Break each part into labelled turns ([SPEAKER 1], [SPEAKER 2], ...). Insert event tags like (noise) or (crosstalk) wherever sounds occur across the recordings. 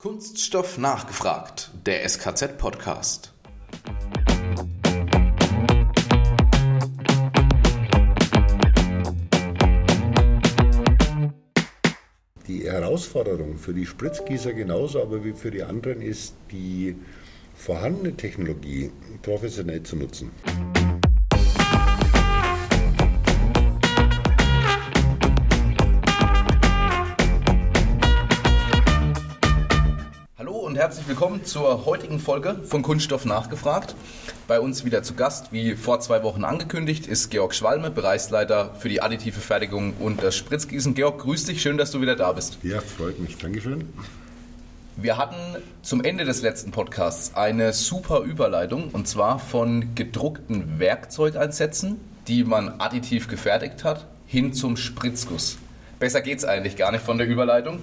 [SPEAKER 1] Kunststoff nachgefragt, der SKZ-Podcast.
[SPEAKER 2] Die Herausforderung für die Spritzgießer genauso, aber wie für die anderen ist, die vorhandene Technologie professionell zu nutzen.
[SPEAKER 1] Herzlich willkommen zur heutigen Folge von Kunststoff nachgefragt. Bei uns wieder zu Gast, wie vor zwei Wochen angekündigt, ist Georg Schwalme, Bereichsleiter für die additive Fertigung und das Spritzgießen. Georg, grüß dich, schön, dass du wieder da bist.
[SPEAKER 2] Ja, freut mich, Dankeschön.
[SPEAKER 1] Wir hatten zum Ende des letzten Podcasts eine super Überleitung und zwar von gedruckten Werkzeugeinsätzen, die man additiv gefertigt hat, hin zum Spritzguss. Besser geht es eigentlich gar nicht von der Überleitung.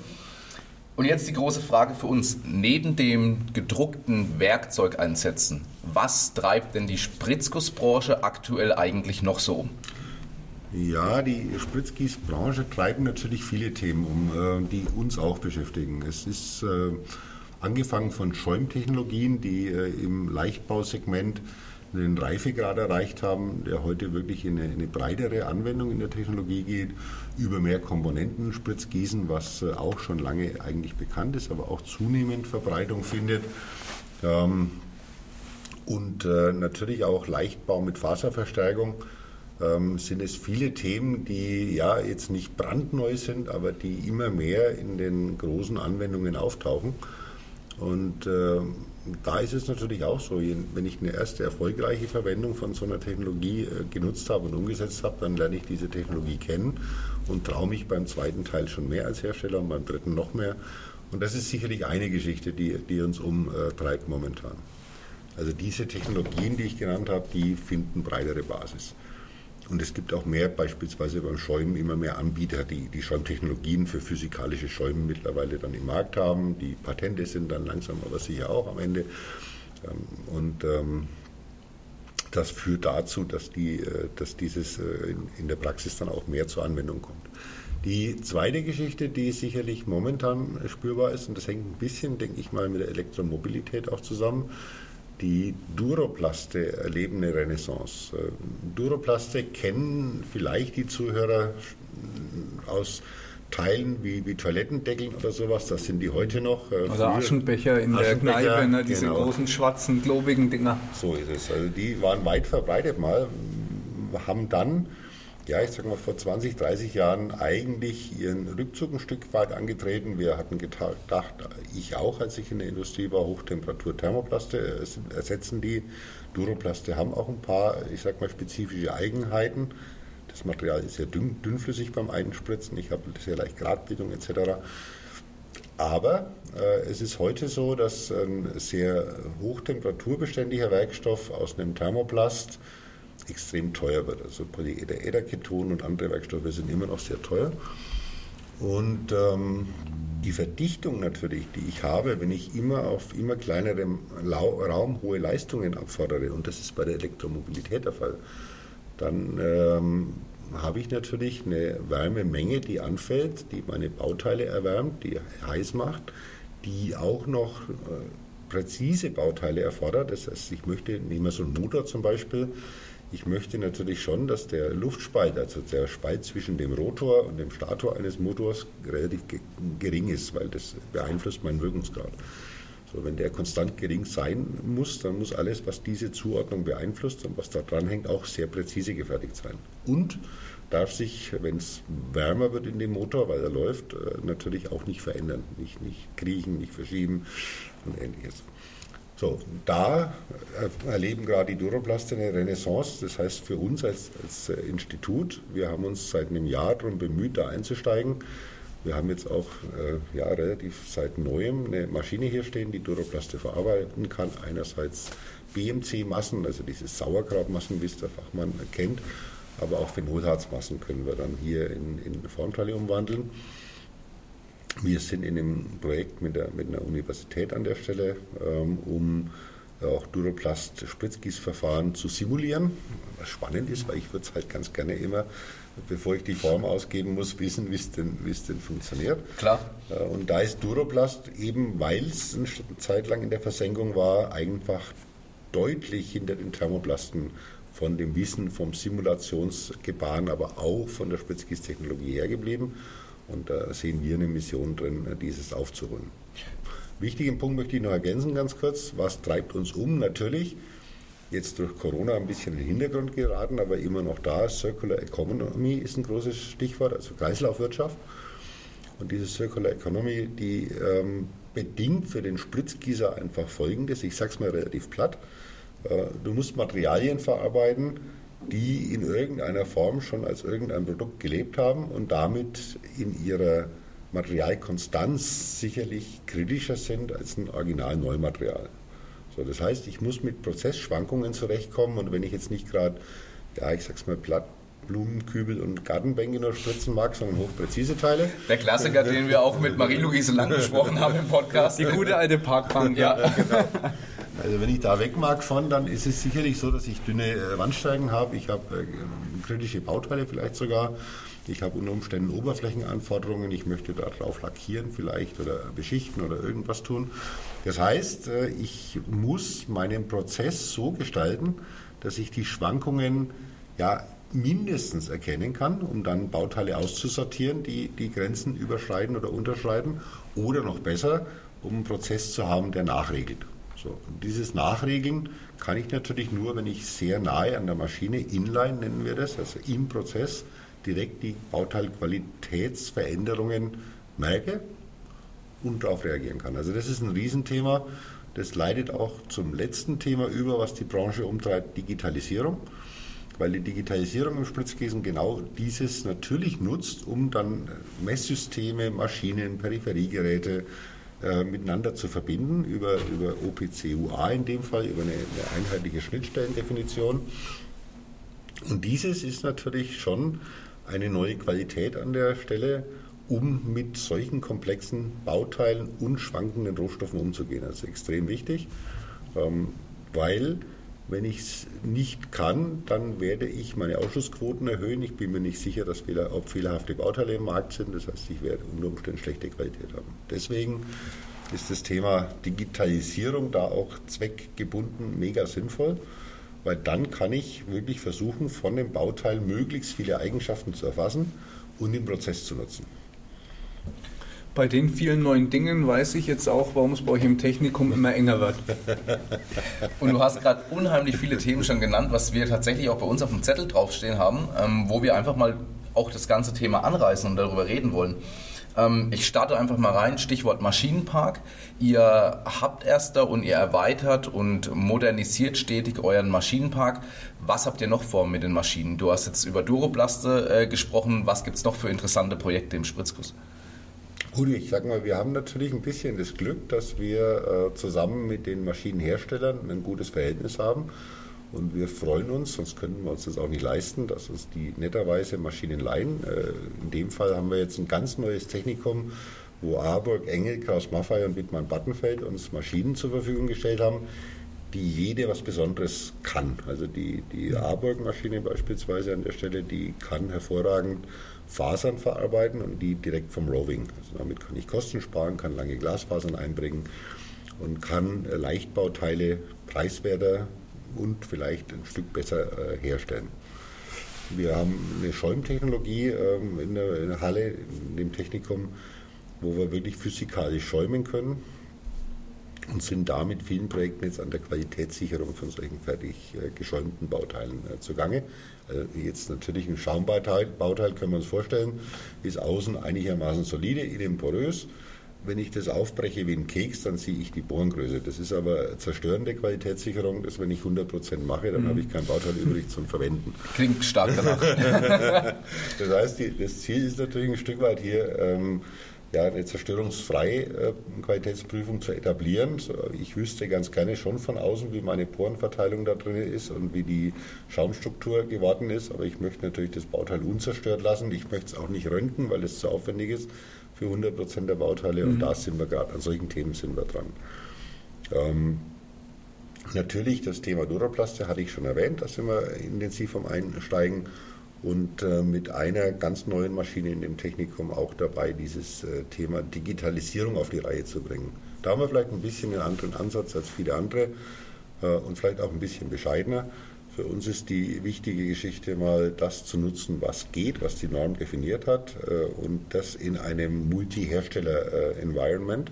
[SPEAKER 1] Und jetzt die große Frage für uns. Neben dem gedruckten Werkzeugeinsätzen, was treibt denn die Spritzgussbranche aktuell eigentlich noch so um?
[SPEAKER 2] Ja, die Spritzgießbranche treibt natürlich viele Themen um, äh, die uns auch beschäftigen. Es ist äh, angefangen von Schäumtechnologien, die äh, im Leichtbausegment einen Reifegrad erreicht haben, der heute wirklich in eine, eine, breitere Anwendung in der Technologie geht, über mehr Komponenten Spritzgießen, was äh, auch schon lange eigentlich bekannt ist, aber auch zunehmend Verbreitung findet. Ähm, und äh, natürlich auch Leichtbau mit Faserverstärkung ähm, sind es viele Themen, die ja jetzt nicht brandneu sind, aber die immer mehr in den großen Anwendungen auftauchen. Und äh, da ist es natürlich auch so, wenn ich eine erste erfolgreiche Verwendung von so einer Technologie äh, genutzt habe und umgesetzt habe, dann lerne ich diese Technologie kennen und traue mich beim zweiten Teil schon mehr als Hersteller und beim dritten noch mehr. Und das ist sicherlich eine Geschichte, die, die uns umtreibt momentan. Also diese Technologien, die ich genannt habe, die finden breitere Basis. Und es gibt auch mehr, beispielsweise beim Schäumen, immer mehr Anbieter, die die Schäumtechnologien für physikalische Schäumen mittlerweile dann im Markt haben. Die Patente sind dann langsam, aber sicher auch am Ende. Ähm, und ähm, das führt dazu, dass, die, äh, dass dieses äh, in der Praxis dann auch mehr zur Anwendung kommt. Die zweite Geschichte, die sicherlich momentan spürbar ist, und das hängt ein bisschen, denke ich mal, mit der Elektromobilität auch zusammen, die Duroplaste erleben eine Renaissance. Duroplaste kennen vielleicht die Zuhörer aus Teilen wie, wie Toilettendeckeln oder sowas, das sind die heute noch.
[SPEAKER 3] Äh, oder Aschenbecher in Aschenbecher, der Kneipe, ne, diese genau. großen schwarzen, globigen Dinger.
[SPEAKER 2] So ist es. Also die waren weit verbreitet mal, haben dann ja, ich sage mal, vor 20, 30 Jahren eigentlich ihren Rückzug ein Stück weit angetreten. Wir hatten gedacht, ich auch, als ich in der Industrie war, Hochtemperatur-Thermoplaste ersetzen die. Duroplaste haben auch ein paar, ich sage mal, spezifische Eigenheiten. Das Material ist sehr dünn, dünnflüssig beim Einspritzen, ich habe sehr leicht Gradbildung etc. Aber äh, es ist heute so, dass ein sehr hochtemperaturbeständiger Werkstoff aus einem Thermoplast extrem teuer wird. Also Polyederketon und andere Werkstoffe sind immer noch sehr teuer. Und ähm, die Verdichtung natürlich, die ich habe, wenn ich immer auf immer kleinerem Raum hohe Leistungen abfordere, und das ist bei der Elektromobilität der Fall, dann ähm, habe ich natürlich eine Wärmemenge, die anfällt, die meine Bauteile erwärmt, die heiß macht, die auch noch äh, präzise Bauteile erfordert. Das heißt, ich möchte, nehmen wir so einen Motor zum Beispiel, ich möchte natürlich schon, dass der Luftspalt, also der Spalt zwischen dem Rotor und dem Stator eines Motors relativ gering ist, weil das beeinflusst meinen Wirkungsgrad. So, wenn der konstant gering sein muss, dann muss alles, was diese Zuordnung beeinflusst und was da dran hängt, auch sehr präzise gefertigt sein. Und darf sich, wenn es wärmer wird in dem Motor, weil er läuft, äh, natürlich auch nicht verändern. Nicht, nicht kriechen, nicht verschieben und ähnliches. So, da erleben gerade die Duroplaste eine Renaissance. Das heißt für uns als, als äh, Institut, wir haben uns seit einem Jahr darum bemüht, da einzusteigen. Wir haben jetzt auch äh, ja, relativ seit neuem eine Maschine hier stehen, die Duroplaste verarbeiten kann. Einerseits BMC-Massen, also diese Sauerkrautmassen, wie es der Fachmann kennt, aber auch Phenolharzmassen können wir dann hier in, in Formteile umwandeln. Wir sind in einem Projekt mit, der, mit einer Universität an der Stelle, ähm, um auch Duroplast-Spritzgießverfahren zu simulieren. Was spannend ist, weil ich würde es halt ganz gerne immer, bevor ich die Form ausgeben muss, wissen, wie es denn, denn funktioniert.
[SPEAKER 1] Klar.
[SPEAKER 2] Äh, und da ist Duroplast eben, weil es eine Zeit lang in der Versenkung war, einfach deutlich hinter den Thermoplasten von dem Wissen vom Simulationsgebaren, aber auch von der Spritzgießtechnologie hergeblieben. Und da sehen wir eine Mission drin, dieses aufzuholen. Wichtigen Punkt möchte ich noch ergänzen, ganz kurz. Was treibt uns um? Natürlich, jetzt durch Corona ein bisschen in den Hintergrund geraten, aber immer noch da. Circular Economy ist ein großes Stichwort, also Kreislaufwirtschaft. Und diese Circular Economy, die ähm, bedingt für den Spritzgießer einfach Folgendes. Ich sage es mal relativ platt. Äh, du musst Materialien verarbeiten, die in irgendeiner Form schon als irgendein Produkt gelebt haben und damit in ihrer Materialkonstanz sicherlich kritischer sind als ein Original-Neumaterial. So, das heißt, ich muss mit Prozessschwankungen zurechtkommen und wenn ich jetzt nicht gerade, ja, ich sag's mal platt, Blumenkübel und Gartenbänke nur spritzen mag, sondern hochpräzise Teile.
[SPEAKER 1] Der Klassiker, den wir auch mit Marie-Louise Lang besprochen haben im Podcast.
[SPEAKER 3] Die gute alte Parkbank.
[SPEAKER 2] Ja, genau. Also wenn ich da weg mag von, dann ist es sicherlich so, dass ich dünne äh, Wandsteigen habe. Ich habe äh, kritische Bauteile vielleicht sogar. Ich habe unter Umständen Oberflächenanforderungen, ich möchte darauf lackieren vielleicht oder beschichten oder irgendwas tun. Das heißt, äh, ich muss meinen Prozess so gestalten, dass ich die Schwankungen ja mindestens erkennen kann, um dann Bauteile auszusortieren, die die Grenzen überschreiten oder unterschreiten. Oder noch besser, um einen Prozess zu haben, der nachregelt. So, dieses Nachregeln kann ich natürlich nur, wenn ich sehr nahe an der Maschine, inline nennen wir das, also im Prozess, direkt die Bauteilqualitätsveränderungen merke und darauf reagieren kann. Also das ist ein Riesenthema. Das leitet auch zum letzten Thema über, was die Branche umtreibt, Digitalisierung. Weil die Digitalisierung im Spritzgießen genau dieses natürlich nutzt, um dann Messsysteme, Maschinen, Peripheriegeräte äh, miteinander zu verbinden über, über OPC-UA in dem Fall, über eine, eine einheitliche Schnittstellendefinition. Und dieses ist natürlich schon eine neue Qualität an der Stelle, um mit solchen komplexen Bauteilen und schwankenden Rohstoffen umzugehen. Das ist extrem wichtig, ähm, weil wenn ich es nicht kann, dann werde ich meine Ausschussquoten erhöhen. Ich bin mir nicht sicher, dass Fehler, ob fehlerhafte Bauteile im Markt sind. Das heißt, ich werde unter Umständen schlechte Qualität haben. Deswegen ist das Thema Digitalisierung da auch zweckgebunden mega sinnvoll weil dann kann ich wirklich versuchen, von dem Bauteil möglichst viele Eigenschaften zu erfassen und im Prozess zu nutzen.
[SPEAKER 3] Bei den vielen neuen Dingen weiß ich jetzt auch, warum es bei euch im Technikum immer enger wird.
[SPEAKER 1] Und du hast gerade unheimlich viele Themen schon genannt, was wir tatsächlich auch bei uns auf dem Zettel draufstehen haben, ähm, wo wir einfach mal auch das ganze Thema anreißen und darüber reden wollen. Ähm, ich starte einfach mal rein, Stichwort Maschinenpark. Ihr habt erst da und ihr erweitert und modernisiert stetig euren Maschinenpark. Was habt ihr noch vor mit den Maschinen? Du hast jetzt über Duroplaste äh, gesprochen. Was gibt es noch für interessante Projekte im Spritzguss?
[SPEAKER 2] Gut, ich sag mal, wir haben natürlich ein bisschen das Glück, dass wir äh, zusammen mit den Maschinenherstellern ein gutes Verhältnis haben. Und wir freuen uns, sonst könnten wir uns das auch nicht leisten, dass uns die netterweise Maschinen leihen. Äh, in dem Fall haben wir jetzt ein ganz neues Technikum, wo Arburg, Engel, Kraus Maffei und Wittmann Battenfeld uns Maschinen zur Verfügung gestellt haben, die jede was Besonderes kann. Also die, die Arburg-Maschine beispielsweise an der Stelle, die kann hervorragend Fasern verarbeiten und die direkt vom Roving. Also damit kann ich Kosten sparen, kann lange Glasfasern einbringen und kann Leichtbauteile preiswerter und vielleicht ein Stück besser äh, herstellen. Wir haben eine Schäumtechnologie ähm, in der Halle, in dem Technikum, wo wir wirklich physikalisch schäumen können und sind da mit vielen Projekten jetzt an der Qualitätssicherung von solchen fertig äh, geschäumten Bauteilen äh, zugange. Also jetzt natürlich ein Schaumbauteil Bauteil können wir uns vorstellen, ist außen einigermaßen solide, innen porös wenn ich das aufbreche wie ein Keks, dann sehe ich die Bohrengröße. Das ist aber zerstörende Qualitätssicherung, dass wenn ich 100% mache, dann mhm. habe ich kein Bauteil übrig zum Verwenden.
[SPEAKER 1] Klingt stark danach. (laughs)
[SPEAKER 2] das heißt, die, das Ziel ist natürlich ein Stück weit hier, ähm, ja, eine zerstörungsfreie äh, Qualitätsprüfung zu etablieren. Ich wüsste ganz gerne schon von außen, wie meine Porenverteilung da drin ist und wie die Schaumstruktur geworden ist, aber ich möchte natürlich das Bauteil unzerstört lassen. Ich möchte es auch nicht röntgen, weil es zu aufwendig ist für 100 Prozent der Bauteile. Mhm. Und da sind wir gerade, an solchen Themen sind wir dran. Ähm, Natürlich, das Thema Duraplaste hatte ich schon erwähnt, da sind wir intensiv am Einsteigen und äh, mit einer ganz neuen Maschine in dem Technikum auch dabei, dieses äh, Thema Digitalisierung auf die Reihe zu bringen. Da haben wir vielleicht ein bisschen einen anderen Ansatz als viele andere äh, und vielleicht auch ein bisschen bescheidener. Für uns ist die wichtige Geschichte mal das zu nutzen, was geht, was die Norm definiert hat äh, und das in einem Multi-Hersteller-Environment.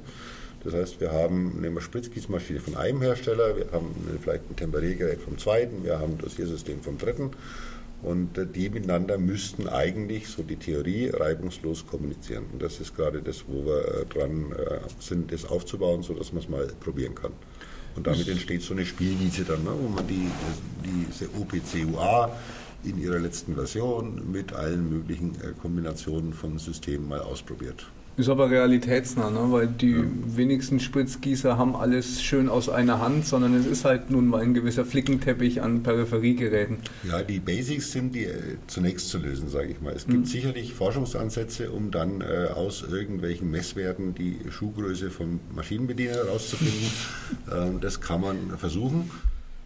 [SPEAKER 2] Das heißt, wir haben eine Spritzgießmaschine von einem Hersteller, wir haben vielleicht ein Temperiergerät vom zweiten, wir haben ein Dossiersystem vom dritten und äh, die miteinander müssten eigentlich, so die Theorie, reibungslos kommunizieren. Und das ist gerade das, wo wir äh, dran sind, das aufzubauen, sodass man es mal probieren kann. Und damit entsteht so eine Spielwiese dann, ne, wo man die, diese OPCUA in ihrer letzten Version mit allen möglichen äh, Kombinationen von Systemen mal ausprobiert.
[SPEAKER 3] Ist aber realitätsnah, ne? weil die ja. wenigsten Spritzgießer haben alles schön aus einer Hand, sondern es ist halt nun mal ein gewisser Flickenteppich an Peripheriegeräten.
[SPEAKER 2] Ja, die Basics sind die äh, zunächst zu lösen, sage ich mal. Es gibt mhm. sicherlich Forschungsansätze, um dann äh, aus irgendwelchen Messwerten die Schuhgröße vom Maschinenbediener herauszufinden. (laughs) ähm, das kann man versuchen.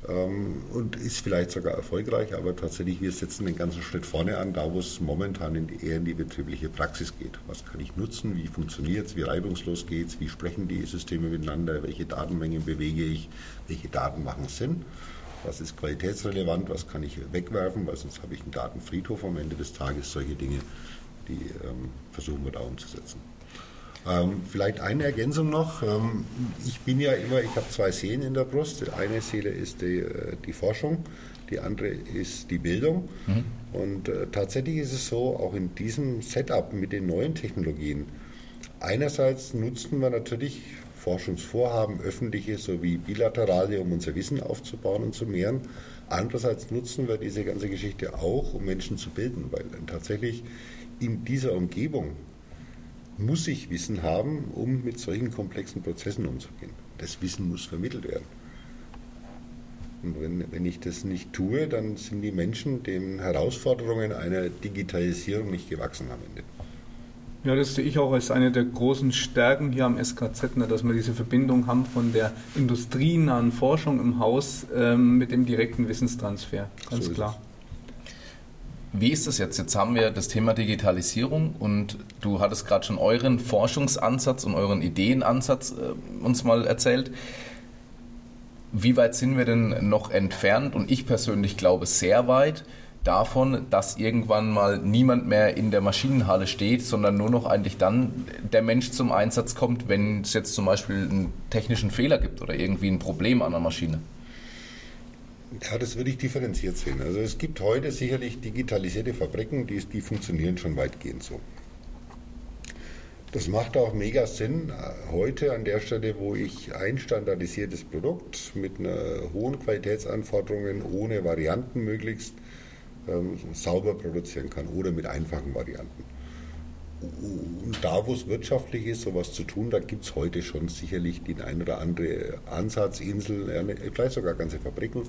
[SPEAKER 2] Ähm, und ist vielleicht sogar erfolgreich, aber tatsächlich, wir setzen den ganzen Schritt vorne an, da wo es momentan in die, eher in die betriebliche Praxis geht. Was kann ich nutzen, wie funktioniert es, wie reibungslos geht es, wie sprechen die Systeme miteinander, welche Datenmengen bewege ich, welche Daten machen Sinn, was ist qualitätsrelevant, was kann ich wegwerfen, weil sonst habe ich einen Datenfriedhof am Ende des Tages, solche Dinge, die ähm, versuchen wir da umzusetzen. Ähm, vielleicht eine Ergänzung noch. Ähm, ich bin ja immer, ich habe zwei Seelen in der Brust. Eine Seele ist die, äh, die Forschung, die andere ist die Bildung. Mhm. Und äh, tatsächlich ist es so, auch in diesem Setup mit den neuen Technologien, einerseits nutzen wir natürlich Forschungsvorhaben, öffentliche sowie bilaterale, um unser Wissen aufzubauen und zu mehren. Andererseits nutzen wir diese ganze Geschichte auch, um Menschen zu bilden, weil tatsächlich in dieser Umgebung muss ich Wissen haben, um mit solchen komplexen Prozessen umzugehen. Das Wissen muss vermittelt werden. Und wenn, wenn ich das nicht tue, dann sind die Menschen den Herausforderungen einer Digitalisierung nicht gewachsen am Ende.
[SPEAKER 3] Ja, das sehe ich auch als eine der großen Stärken hier am SKZ, ne, dass wir diese Verbindung haben von der industrienahen Forschung im Haus ähm, mit dem direkten Wissenstransfer. Ganz so klar.
[SPEAKER 1] Wie ist das jetzt? Jetzt haben wir das Thema Digitalisierung und du hattest gerade schon euren Forschungsansatz und euren Ideenansatz äh, uns mal erzählt. Wie weit sind wir denn noch entfernt? Und ich persönlich glaube sehr weit davon, dass irgendwann mal niemand mehr in der Maschinenhalle steht, sondern nur noch eigentlich dann der Mensch zum Einsatz kommt, wenn es jetzt zum Beispiel einen technischen Fehler gibt oder irgendwie ein Problem an der Maschine.
[SPEAKER 2] Ja, das würde ich differenziert sehen. Also es gibt heute sicherlich digitalisierte Fabriken, die, die funktionieren schon weitgehend so. Das macht auch mega Sinn heute an der Stelle, wo ich ein standardisiertes Produkt mit einer hohen Qualitätsanforderungen ohne Varianten möglichst ähm, sauber produzieren kann oder mit einfachen Varianten. Und da, wo es wirtschaftlich ist, sowas zu tun, da gibt es heute schon sicherlich den ein oder andere Ansatzinsel, vielleicht sogar ganze Fabriken,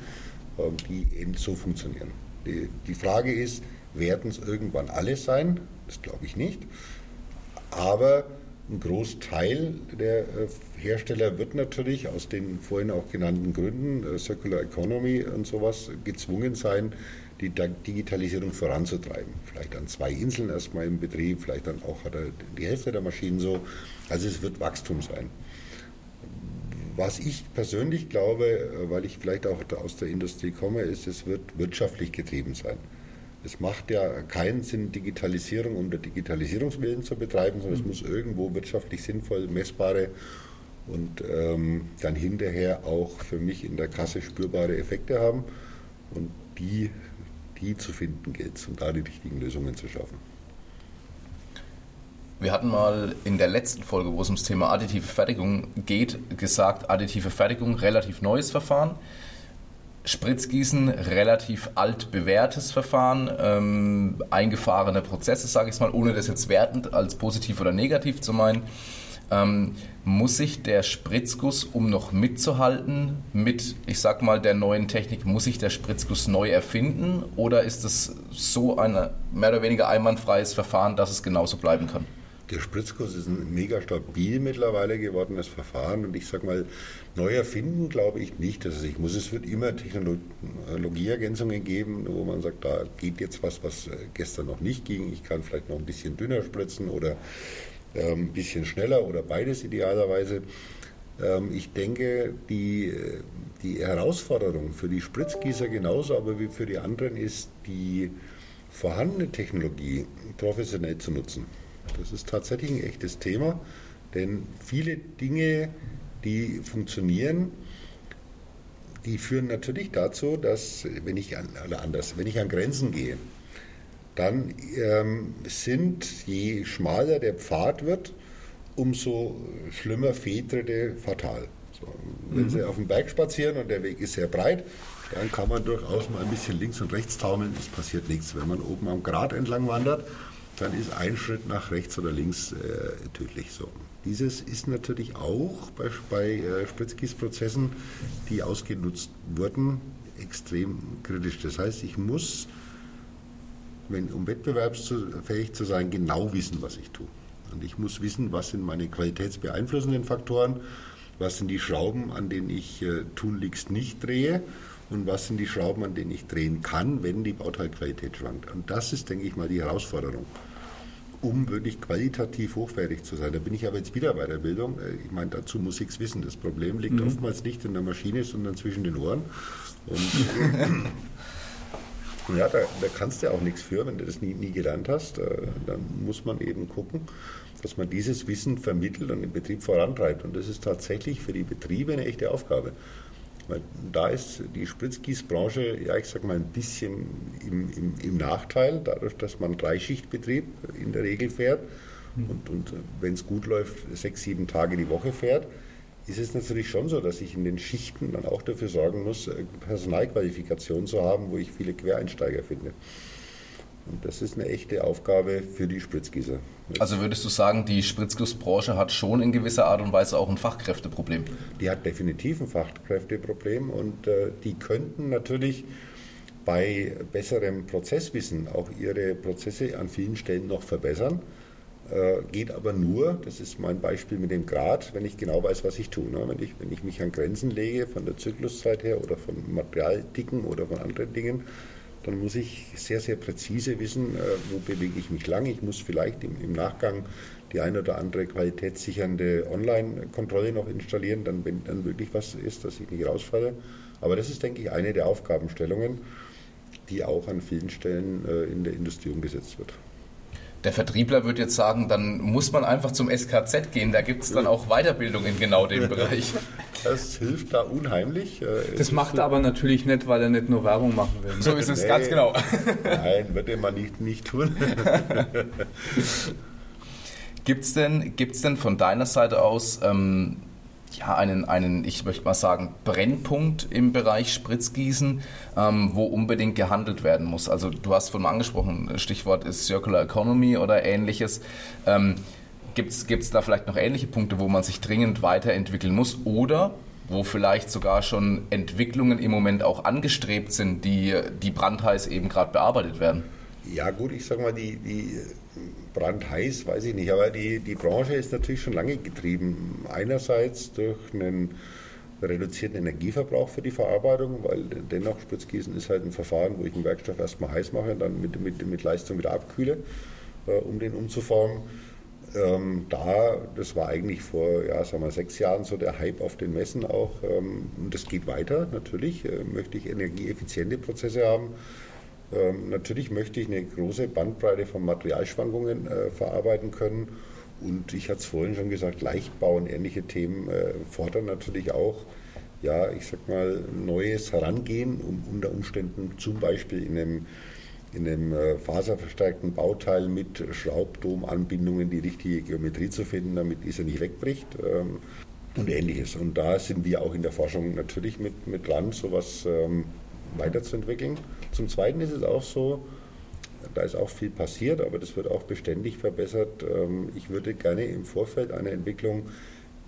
[SPEAKER 2] die eben so funktionieren. Die, Frage ist, werden es irgendwann alle sein? Das glaube ich nicht. Aber ein Großteil der äh, Hersteller wird natürlich aus den vorhin auch genannten Gründen, äh, Circular Economy und sowas, gezwungen sein, die Digitalisierung voranzutreiben. Vielleicht an zwei Inseln erstmal im Betrieb, vielleicht dann auch die Hälfte der Maschinen so. Also es wird Wachstum sein. Was ich persönlich glaube, weil ich vielleicht auch aus der Industrie komme, ist, es wird wirtschaftlich getrieben sein. Es macht ja keinen Sinn, Digitalisierung um der Digitalisierungswillen zu betreiben, sondern mhm. es muss irgendwo wirtschaftlich sinnvoll messbare und ähm, dann hinterher auch für mich in der Kasse spürbare Effekte haben. Und die die zu finden gilt es, um da die richtigen Lösungen zu schaffen.
[SPEAKER 1] Wir hatten mal in der letzten Folge, wo es ums Thema additive Fertigung geht, gesagt, additive Fertigung, relativ neues Verfahren. Spritzgießen, relativ alt bewährtes Verfahren, ähm, eingefahrene Prozesse, sage ich es mal, ohne das jetzt wertend als positiv oder negativ zu meinen. Ähm, muss sich der Spritzguss, um noch mitzuhalten mit, ich sag mal, der neuen Technik, muss sich der Spritzguss neu erfinden oder ist es so ein mehr oder weniger einwandfreies Verfahren, dass es genauso bleiben kann?
[SPEAKER 2] Der Spritzguss ist ein mega stabil mittlerweile gewordenes Verfahren und ich sage mal, neu erfinden glaube ich nicht, dass es sich muss. Es wird immer Technologieergänzungen geben, wo man sagt, da geht jetzt was, was gestern noch nicht ging. Ich kann vielleicht noch ein bisschen dünner spritzen oder ähm, ein bisschen schneller oder beides idealerweise. Ähm, ich denke, die, die Herausforderung für die Spritzgießer genauso, aber wie für die anderen ist, die vorhandene Technologie professionell zu nutzen. Das ist tatsächlich ein echtes Thema, denn viele Dinge, die funktionieren, die führen natürlich dazu, dass, wenn ich an, oder anders, wenn ich an Grenzen gehe, dann ähm, sind, je schmaler der Pfad wird, umso schlimmer Fehltritte fatal. So, wenn mhm. Sie auf dem Berg spazieren und der Weg ist sehr breit, dann kann man durchaus mal ein bisschen links und rechts taumeln, es passiert nichts. Wenn man oben am Grat entlang wandert, dann ist ein Schritt nach rechts oder links äh, tödlich. So. Dieses ist natürlich auch bei, bei äh, Spritzgießprozessen, die ausgenutzt wurden, extrem kritisch. Das heißt, ich muss wenn, um wettbewerbsfähig zu sein, genau wissen, was ich tue. Und ich muss wissen, was sind meine qualitätsbeeinflussenden Faktoren, was sind die Schrauben, an denen ich äh, tunlichst nicht drehe und was sind die Schrauben, an denen ich drehen kann, wenn die Bauteilqualität schwankt. Und das ist, denke ich mal, die Herausforderung, um wirklich qualitativ hochwertig zu sein. Da bin ich aber jetzt wieder bei der Bildung. Äh, ich meine, dazu muss ich es wissen. Das Problem liegt mhm. oftmals nicht in der Maschine, sondern zwischen den Ohren. Und (laughs) Ja, da, da, kannst du auch nichts für, wenn du das nie, nie gelernt hast. Äh, dann muss man eben gucken, dass man dieses Wissen vermittelt und den Betrieb vorantreibt. Und das ist tatsächlich für die Betriebe eine echte Aufgabe. Weil da ist die Spritzgießbranche, ja, ich sag mal, ein bisschen im, im, im Nachteil, dadurch, dass man Dreischichtbetrieb in der Regel fährt hm. und, und wenn es gut läuft, sechs, sieben Tage die Woche fährt ist es natürlich schon so, dass ich in den Schichten dann auch dafür sorgen muss, äh, Personalqualifikation zu haben, wo ich viele Quereinsteiger finde. Und das ist eine echte Aufgabe für die Spritzgießer.
[SPEAKER 1] Also würdest du sagen, die Spritzgussbranche hat schon in gewisser Art und Weise auch ein Fachkräfteproblem?
[SPEAKER 2] Die hat definitiv ein Fachkräfteproblem und äh, die könnten natürlich bei besserem Prozesswissen auch ihre Prozesse an vielen Stellen noch verbessern. Äh, geht aber nur, das ist mein Beispiel mit dem Grad, wenn ich genau weiß, was ich tue. Ne? Wenn, ich, wenn ich mich an Grenzen lege, von der Zykluszeit her oder von Materialdicken oder von anderen Dingen, dann muss ich sehr, sehr präzise wissen, äh, wo bewege ich mich lang. Ich muss vielleicht im, im Nachgang die ein oder andere qualitätssichernde Online-Kontrolle noch installieren, dann, wenn dann wirklich was ist, dass ich nicht rausfalle. Aber das ist, denke ich, eine der Aufgabenstellungen, die auch an vielen Stellen äh, in der Industrie umgesetzt wird.
[SPEAKER 1] Der Vertriebler wird jetzt sagen, dann muss man einfach zum SKZ gehen, da gibt es dann auch Weiterbildung in genau dem Bereich.
[SPEAKER 2] Das hilft da unheimlich. Äh,
[SPEAKER 3] das macht er aber natürlich nicht, weil er nicht nur Werbung machen will.
[SPEAKER 1] So ist es, nee, ganz genau.
[SPEAKER 2] Nein, wird er mal nicht, nicht tun. (laughs)
[SPEAKER 1] Gibt es denn, gibt's denn von deiner Seite aus ähm, ja, einen, einen, ich möchte mal sagen, Brennpunkt im Bereich Spritzgießen, ähm, wo unbedingt gehandelt werden muss. Also du hast von angesprochen, Stichwort ist Circular Economy oder ähnliches. Ähm, Gibt es da vielleicht noch ähnliche Punkte, wo man sich dringend weiterentwickeln muss oder wo vielleicht sogar schon Entwicklungen im Moment auch angestrebt sind, die, die brandheiß eben gerade bearbeitet werden?
[SPEAKER 2] Ja gut, ich sage mal, die, die brandheiß, weiß ich nicht, aber die, die Branche ist natürlich schon lange getrieben. Einerseits durch einen reduzierten Energieverbrauch für die Verarbeitung, weil dennoch Spritzgießen ist halt ein Verfahren, wo ich einen Werkstoff erstmal heiß mache und dann mit, mit, mit Leistung wieder abkühle, äh, um den umzuformen. Ähm, da, das war eigentlich vor ja, sagen wir, sechs Jahren so der Hype auf den Messen auch. Ähm, und das geht weiter, natürlich. Äh, möchte ich energieeffiziente Prozesse haben ähm, natürlich möchte ich eine große Bandbreite von Materialschwankungen äh, verarbeiten können. Und ich hatte es vorhin schon gesagt, Leichtbau und ähnliche Themen äh, fordern natürlich auch, ja, ich sag mal, neues Herangehen, um unter Umständen zum Beispiel in einem, in einem äh, faserverstärkten Bauteil mit Schraubdomanbindungen die richtige Geometrie zu finden, damit dieser nicht wegbricht. Ähm, und ähnliches. Und da sind wir auch in der Forschung natürlich mit, mit dran, sowas ähm, weiterzuentwickeln. Zum Zweiten ist es auch so, da ist auch viel passiert, aber das wird auch beständig verbessert. Ähm, ich würde gerne im Vorfeld einer Entwicklung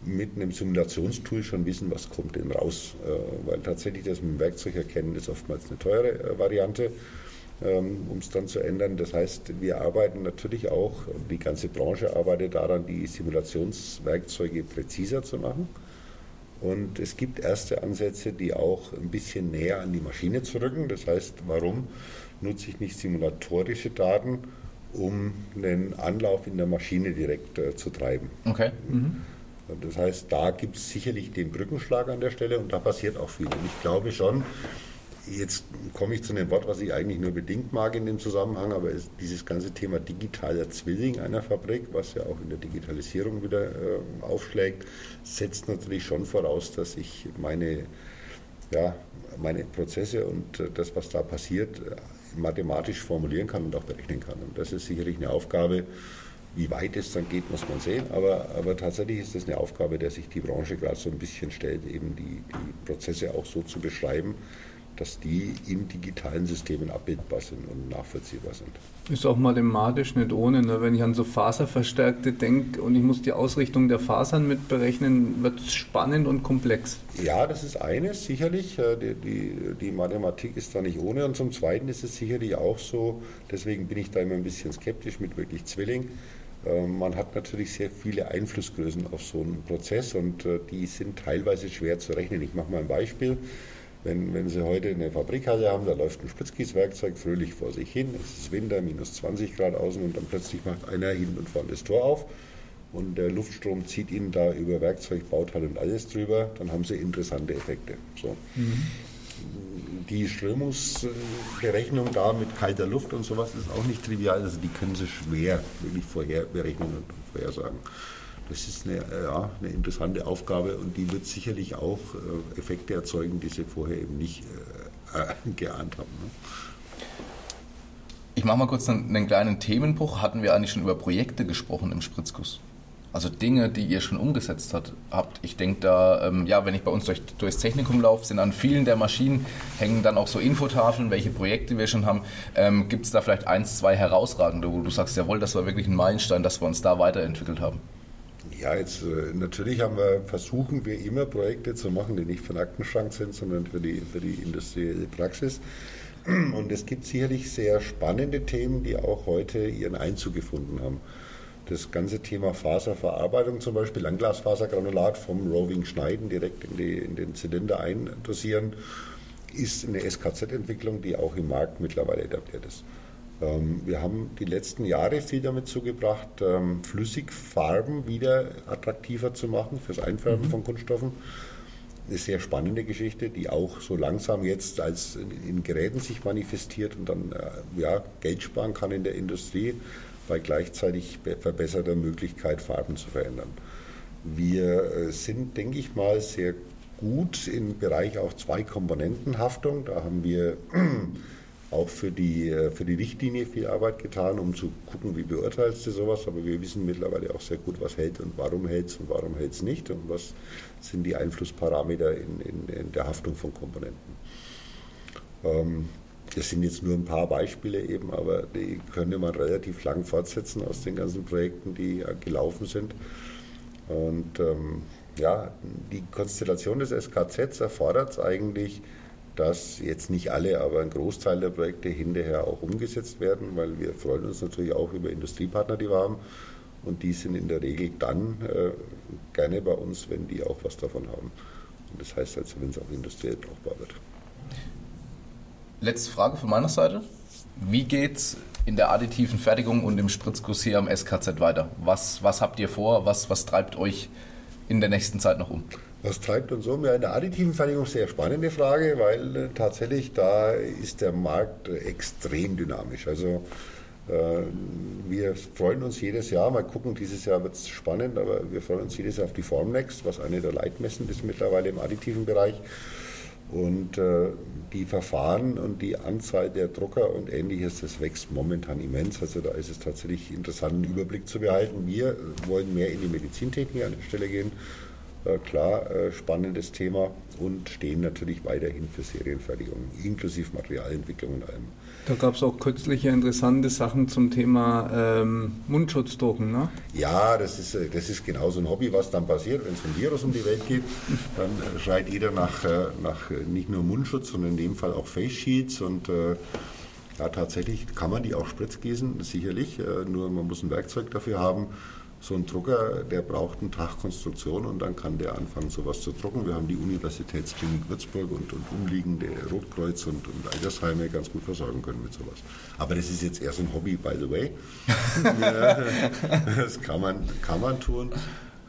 [SPEAKER 2] mit einem Simulationstool schon wissen, was kommt denn raus. Äh, weil tatsächlich das mit dem Werkzeug erkennen ist oftmals eine teure äh, Variante. ähm, um es dann zu ändern. Das heißt, wir arbeiten natürlich auch, die ganze Branche arbeitet daran, die Simulationswerkzeuge präziser zu machen. Und es gibt erste Ansätze, die auch ein bisschen näher an die Maschine zu rücken. Das heißt, warum nutze ich nicht simulatorische Daten, um einen Anlauf in der Maschine direkt äh, zu treiben?
[SPEAKER 1] Okay. Mhm.
[SPEAKER 2] Das heißt, da gibt es sicherlich den Brückenschlag an der Stelle und da passiert auch viel. Und ich glaube schon, Jetzt komme ich zu einem Wort, was ich eigentlich nur bedingt mag in dem Zusammenhang, aber dieses ganze Thema digitaler Zwilling einer Fabrik, was ja auch in der Digitalisierung wieder äh, aufschlägt, setzt natürlich schon voraus, dass ich meine, ja, meine Prozesse und äh, das, was da passiert, äh, mathematisch formulieren kann und auch berechnen kann. Und das ist sicherlich eine Aufgabe, wie weit es dann geht, muss man sehen. Aber, aber tatsächlich ist das eine Aufgabe, der sich die Branche gerade so ein bisschen stellt, eben die, die Prozesse auch so zu beschreiben, dass die in digitalen Systemen abbildbar sind und nachvollziehbar sind.
[SPEAKER 3] Ist auch mathematisch nicht ohne. Ne? Wenn ich an so Faserverstärkte denke und ich muss die Ausrichtung der Fasern mit berechnen, wird es spannend und komplex.
[SPEAKER 2] Ja, das ist eines, sicherlich. Äh, die, die, die, Mathematik ist da nicht ohne. Und zum Zweiten ist es sicherlich auch so, deswegen bin ich da immer ein bisschen skeptisch mit wirklich Zwilling. Äh, man hat natürlich sehr viele Einflussgrößen auf so einen Prozess und äh, die sind teilweise schwer zu rechnen. Ich mache mal ein Beispiel. Wenn, wenn Sie heute eine Fabrikhalle haben, da läuft ein Spritzgießwerkzeug fröhlich vor sich hin, es ist Winter, minus 20 Grad außen und dann plötzlich macht einer hinten und vorne das Tor auf und der Luftstrom zieht Ihnen da über Werkzeug, Bauteil und alles drüber, dann haben Sie interessante Effekte. So. Mhm. Die Strömungsberechnung da mit kalter Luft und sowas ist auch nicht trivial, also die können Sie schwer wirklich vorher berechnen und vorhersagen. Das ist eine, äh, ja, eine interessante Aufgabe und die wird sicherlich auch äh, Effekte erzeugen, die sie vorher eben nicht äh, (laughs) geahnt haben. Ne?
[SPEAKER 1] Ich mache mal kurz einen, einen, kleinen Themenbruch. Hatten wir eigentlich schon über Projekte gesprochen im Spritzguss? Also Dinge, die ihr schon umgesetzt hat, habt. Ich denke da, ähm, ja, wenn ich bei uns durch, durchs Technikum laufe, sind an vielen der Maschinen hängen dann auch so Infotafeln, welche Projekte wir schon haben. Ähm, Gibt es da vielleicht eins, zwei herausragende, wo du sagst, jawohl, das war wirklich ein Meilenstein, dass wir uns da weiterentwickelt haben?
[SPEAKER 2] Ja, jetzt äh, natürlich haben wir, versuchen wir immer Projekte zu machen, die nicht für den Aktenschrank sind, sondern für die, für die industrielle Praxis. Und es gibt sicherlich sehr spannende Themen, die auch heute ihren Einzug gefunden haben. Das ganze Thema Faserverarbeitung zum Beispiel, Langglasfasergranulat vom Roving schneiden, direkt in, die, in den Zylinder eindosieren, ist eine SKZ-Entwicklung, die auch im Markt mittlerweile etabliert ist. Ähm, wir haben die letzten Jahre viel damit zugebracht, ähm, Flüssigfarben wieder attraktiver zu machen fürs Einfärben mhm. von Kunststoffen. Eine sehr spannende Geschichte, die auch so langsam jetzt als in Geräten sich manifestiert und dann äh, ja, Geld sparen kann in der Industrie bei gleichzeitig verbesserter Möglichkeit, Farben zu verändern. Wir äh, sind, denke ich mal, sehr gut im Bereich auch Zwei-Komponenten-Haftung. Da haben wir auch für die, äh, für die Richtlinie viel Arbeit getan, um zu gucken, wie beurteilst du sowas. Aber wir wissen mittlerweile auch sehr gut, was hält und warum hält es und warum hält es nicht und was sind die Einflussparameter in, in, in der Haftung von Komponenten. Ähm, das sind jetzt nur ein paar Beispiele eben, aber die könnte man relativ lang fortsetzen aus den ganzen Projekten, die gelaufen sind. Und ähm, ja, die Konstellation des SKZ erfordert es eigentlich, dass jetzt nicht alle, aber ein Großteil der Projekte hinterher auch umgesetzt werden, weil wir freuen uns natürlich auch über Industriepartner, die wir haben. Und die sind in der Regel dann äh, gerne bei uns, wenn die auch was davon haben. Und das heißt also, wenn es auch industriell brauchbar wird.
[SPEAKER 1] Letzte Frage von meiner Seite. Wie geht es in der additiven Fertigung und im Spritzguss hier am SKZ weiter? Was, was habt ihr vor? Was, was treibt euch in der nächsten Zeit noch um?
[SPEAKER 2] Was treibt uns um? Ja, in der additiven Fertigung sehr spannende Frage, weil äh, tatsächlich da ist der Markt äh, extrem dynamisch. Also äh, wir freuen uns jedes Jahr, mal gucken, dieses Jahr wird es spannend, aber wir freuen uns jedes Jahr auf die Formnext, was eine der Leitmessen ist mittlerweile im additiven Bereich. Und äh, die Verfahren und die Anzahl der Drucker und ähnliches, das wächst momentan immens. Also da ist es tatsächlich interessant, einen Überblick zu behalten. Wir wollen mehr in die Medizintechnik an der Stelle gehen klar, äh, spannendes Thema und stehen natürlich weiterhin für Serienfertigung, inklusive Materialentwicklung und allem.
[SPEAKER 3] Da gab es auch kürzliche interessante Sachen zum Thema ähm, Mundschutzdrucken, ne?
[SPEAKER 2] Ja, das ist, äh, das ist genau so ein Hobby, was dann passiert, wenn es ein Virus um die Welt geht. (laughs) Dann schreit jeder nach, nach nicht nur Mundschutz, sondern in dem Fall auch Face Shields und äh, Ja, tatsächlich kann man die auch spritzgießen, sicherlich, äh, nur man muss ein Werkzeug dafür haben. So ein Drucker, der braucht einen Tag Konstruktion und dann kann der anfangen, sowas zu drucken. Wir haben die Universitätsklinik Würzburg und, und umliegende Rotkreuz und, und Altersheime ganz gut versorgen können mit sowas. Aber das ist jetzt eher so ein Hobby, by the way. (laughs) das kann man, kann man tun.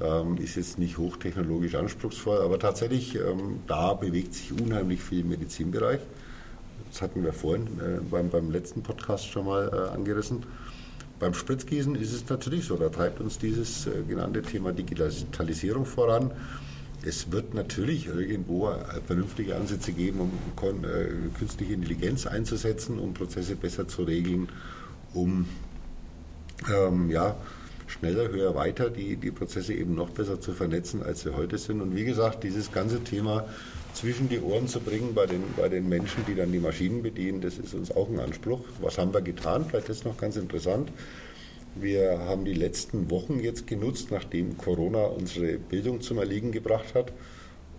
[SPEAKER 2] Ähm, ist jetzt nicht hochtechnologisch anspruchsvoll, aber tatsächlich, ähm, da bewegt sich unheimlich viel im Medizinbereich. Das hatten wir vorhin äh, beim, beim letzten Podcast schon mal äh, angerissen. Beim Spritzgießen ist es natürlich so, da treibt uns dieses äh, genannte Thema Digitalisierung voran. Es wird natürlich irgendwo äh, vernünftige Ansätze geben, um äh, künstliche Intelligenz einzusetzen, um Prozesse besser zu regeln, um ähm, ja, schneller, höher, weiter die, die Prozesse eben noch besser zu vernetzen, als sie heute sind. Und wie gesagt, dieses ganze Thema zwischen die Ohren zu bringen bei den, bei den Menschen, die dann die Maschinen bedienen, das ist uns auch ein Anspruch. Was haben wir getan? Vielleicht ist noch ganz interessant. Wir haben die letzten Wochen jetzt genutzt, nachdem Corona unsere Bildung zum Erliegen gebracht hat,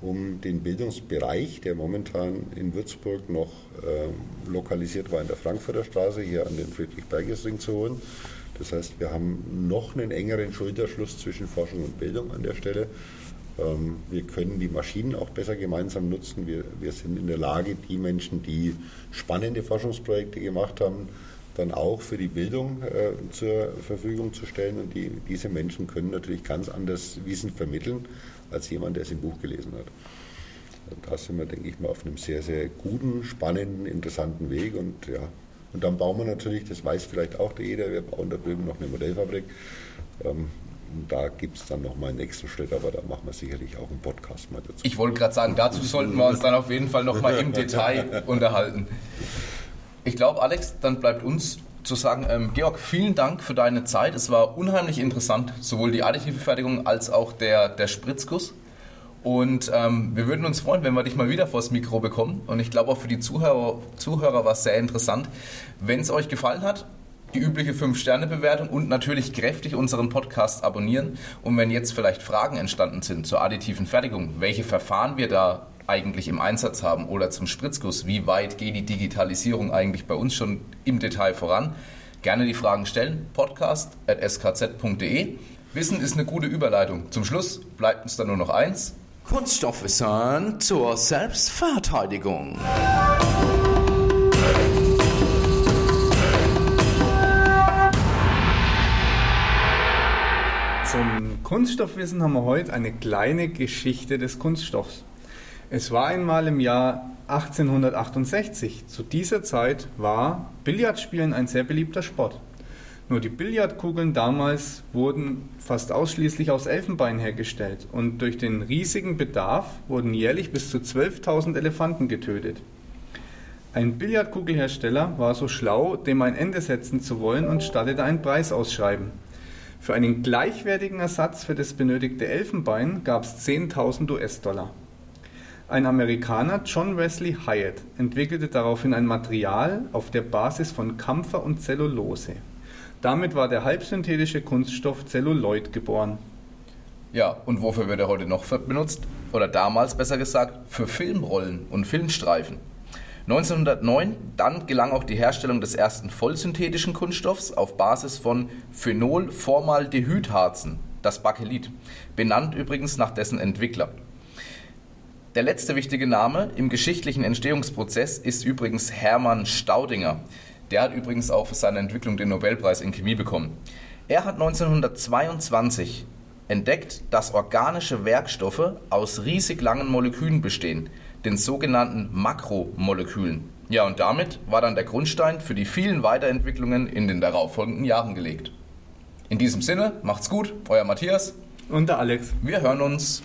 [SPEAKER 2] um den Bildungsbereich, der momentan in Würzburg noch äh, lokalisiert war in der Frankfurter Straße, hier an den Friedrich-Berges-Ring zu holen. Das heißt, wir haben noch einen engeren Schulterschluss zwischen Forschung und Bildung an der Stelle. Ähm, wir können die Maschinen auch besser gemeinsam nutzen. Wir, wir sind in der Lage, die Menschen, die spannende Forschungsprojekte gemacht haben, dann auch für die Bildung äh, zur Verfügung zu stellen. Und die, diese Menschen können natürlich ganz anders Wissen vermitteln als jemand, der es im Buch gelesen hat. Und da sind wir, denke ich mal, auf einem sehr, sehr guten, spannenden, interessanten Weg. Und ja, und dann bauen wir natürlich, das weiß vielleicht auch jeder, wir bauen da drüben noch eine Modellfabrik. Ähm, da gibt es dann nochmal einen nächsten Schritt, aber da machen wir sicherlich auch einen Podcast mal dazu.
[SPEAKER 1] Ich wollte gerade sagen, dazu sollten wir uns dann auf jeden Fall nochmal im Detail (laughs) unterhalten. Ich glaube, Alex, dann bleibt uns zu sagen, ähm, Georg, vielen Dank für deine Zeit. Es war unheimlich interessant, sowohl die additive Fertigung als auch der, der Spritzguss. Und ähm, wir würden uns freuen, wenn wir dich mal wieder vors Mikro bekommen. Und ich glaube auch für die Zuhörer, Zuhörer war es sehr interessant. Wenn es euch gefallen hat, die übliche 5-Sterne-Bewertung und natürlich kräftig unseren Podcast abonnieren. Und wenn jetzt vielleicht Fragen entstanden sind zur additiven Fertigung, welche Verfahren wir da eigentlich im Einsatz haben oder zum Spritzguss, wie weit geht die Digitalisierung eigentlich bei uns schon im Detail voran, gerne die Fragen stellen. podcast.skz.de. Wissen ist eine gute Überleitung. Zum Schluss bleibt uns dann nur noch eins.
[SPEAKER 4] Kunststoffwissen zur Selbstverteidigung.
[SPEAKER 3] Zum Kunststoffwissen haben wir heute eine kleine Geschichte des Kunststoffs. Es war einmal im Jahr 1868. Zu dieser Zeit war Billardspielen ein sehr beliebter Sport. Nur die Billardkugeln damals wurden fast ausschließlich aus Elfenbein hergestellt und durch den riesigen Bedarf wurden jährlich bis zu 12.000 Elefanten getötet. Ein Billardkugelhersteller war so schlau, dem ein Ende setzen zu wollen und stattete einen Preis ausschreiben. Für einen gleichwertigen Ersatz für das benötigte Elfenbein gab es 10.000 US-Dollar. Ein Amerikaner, John Wesley Hyatt, entwickelte daraufhin ein Material auf der Basis von Kampfer und Zellulose. Damit war der halbsynthetische Kunststoff Zelluloid geboren.
[SPEAKER 1] Ja, und wofür wird er heute noch benutzt? Oder damals besser gesagt, für Filmrollen und Filmstreifen. 1909 dann gelang auch die Herstellung des ersten vollsynthetischen Kunststoffs auf Basis von Phenolformaldehydharzen, das Bakelit, benannt übrigens nach dessen Entwickler. Der letzte wichtige Name im geschichtlichen Entstehungsprozess ist übrigens Hermann Staudinger. Der hat übrigens auch für seine Entwicklung den Nobelpreis in Chemie bekommen. Er hat 1922 entdeckt, dass organische Werkstoffe aus riesig langen Molekülen bestehen – den sogenannten Makromolekülen. Ja, und damit war dann der Grundstein für die vielen Weiterentwicklungen in den darauffolgenden Jahren gelegt. In diesem Sinne, macht's gut, euer Matthias
[SPEAKER 3] und der Alex.
[SPEAKER 1] Wir hören uns.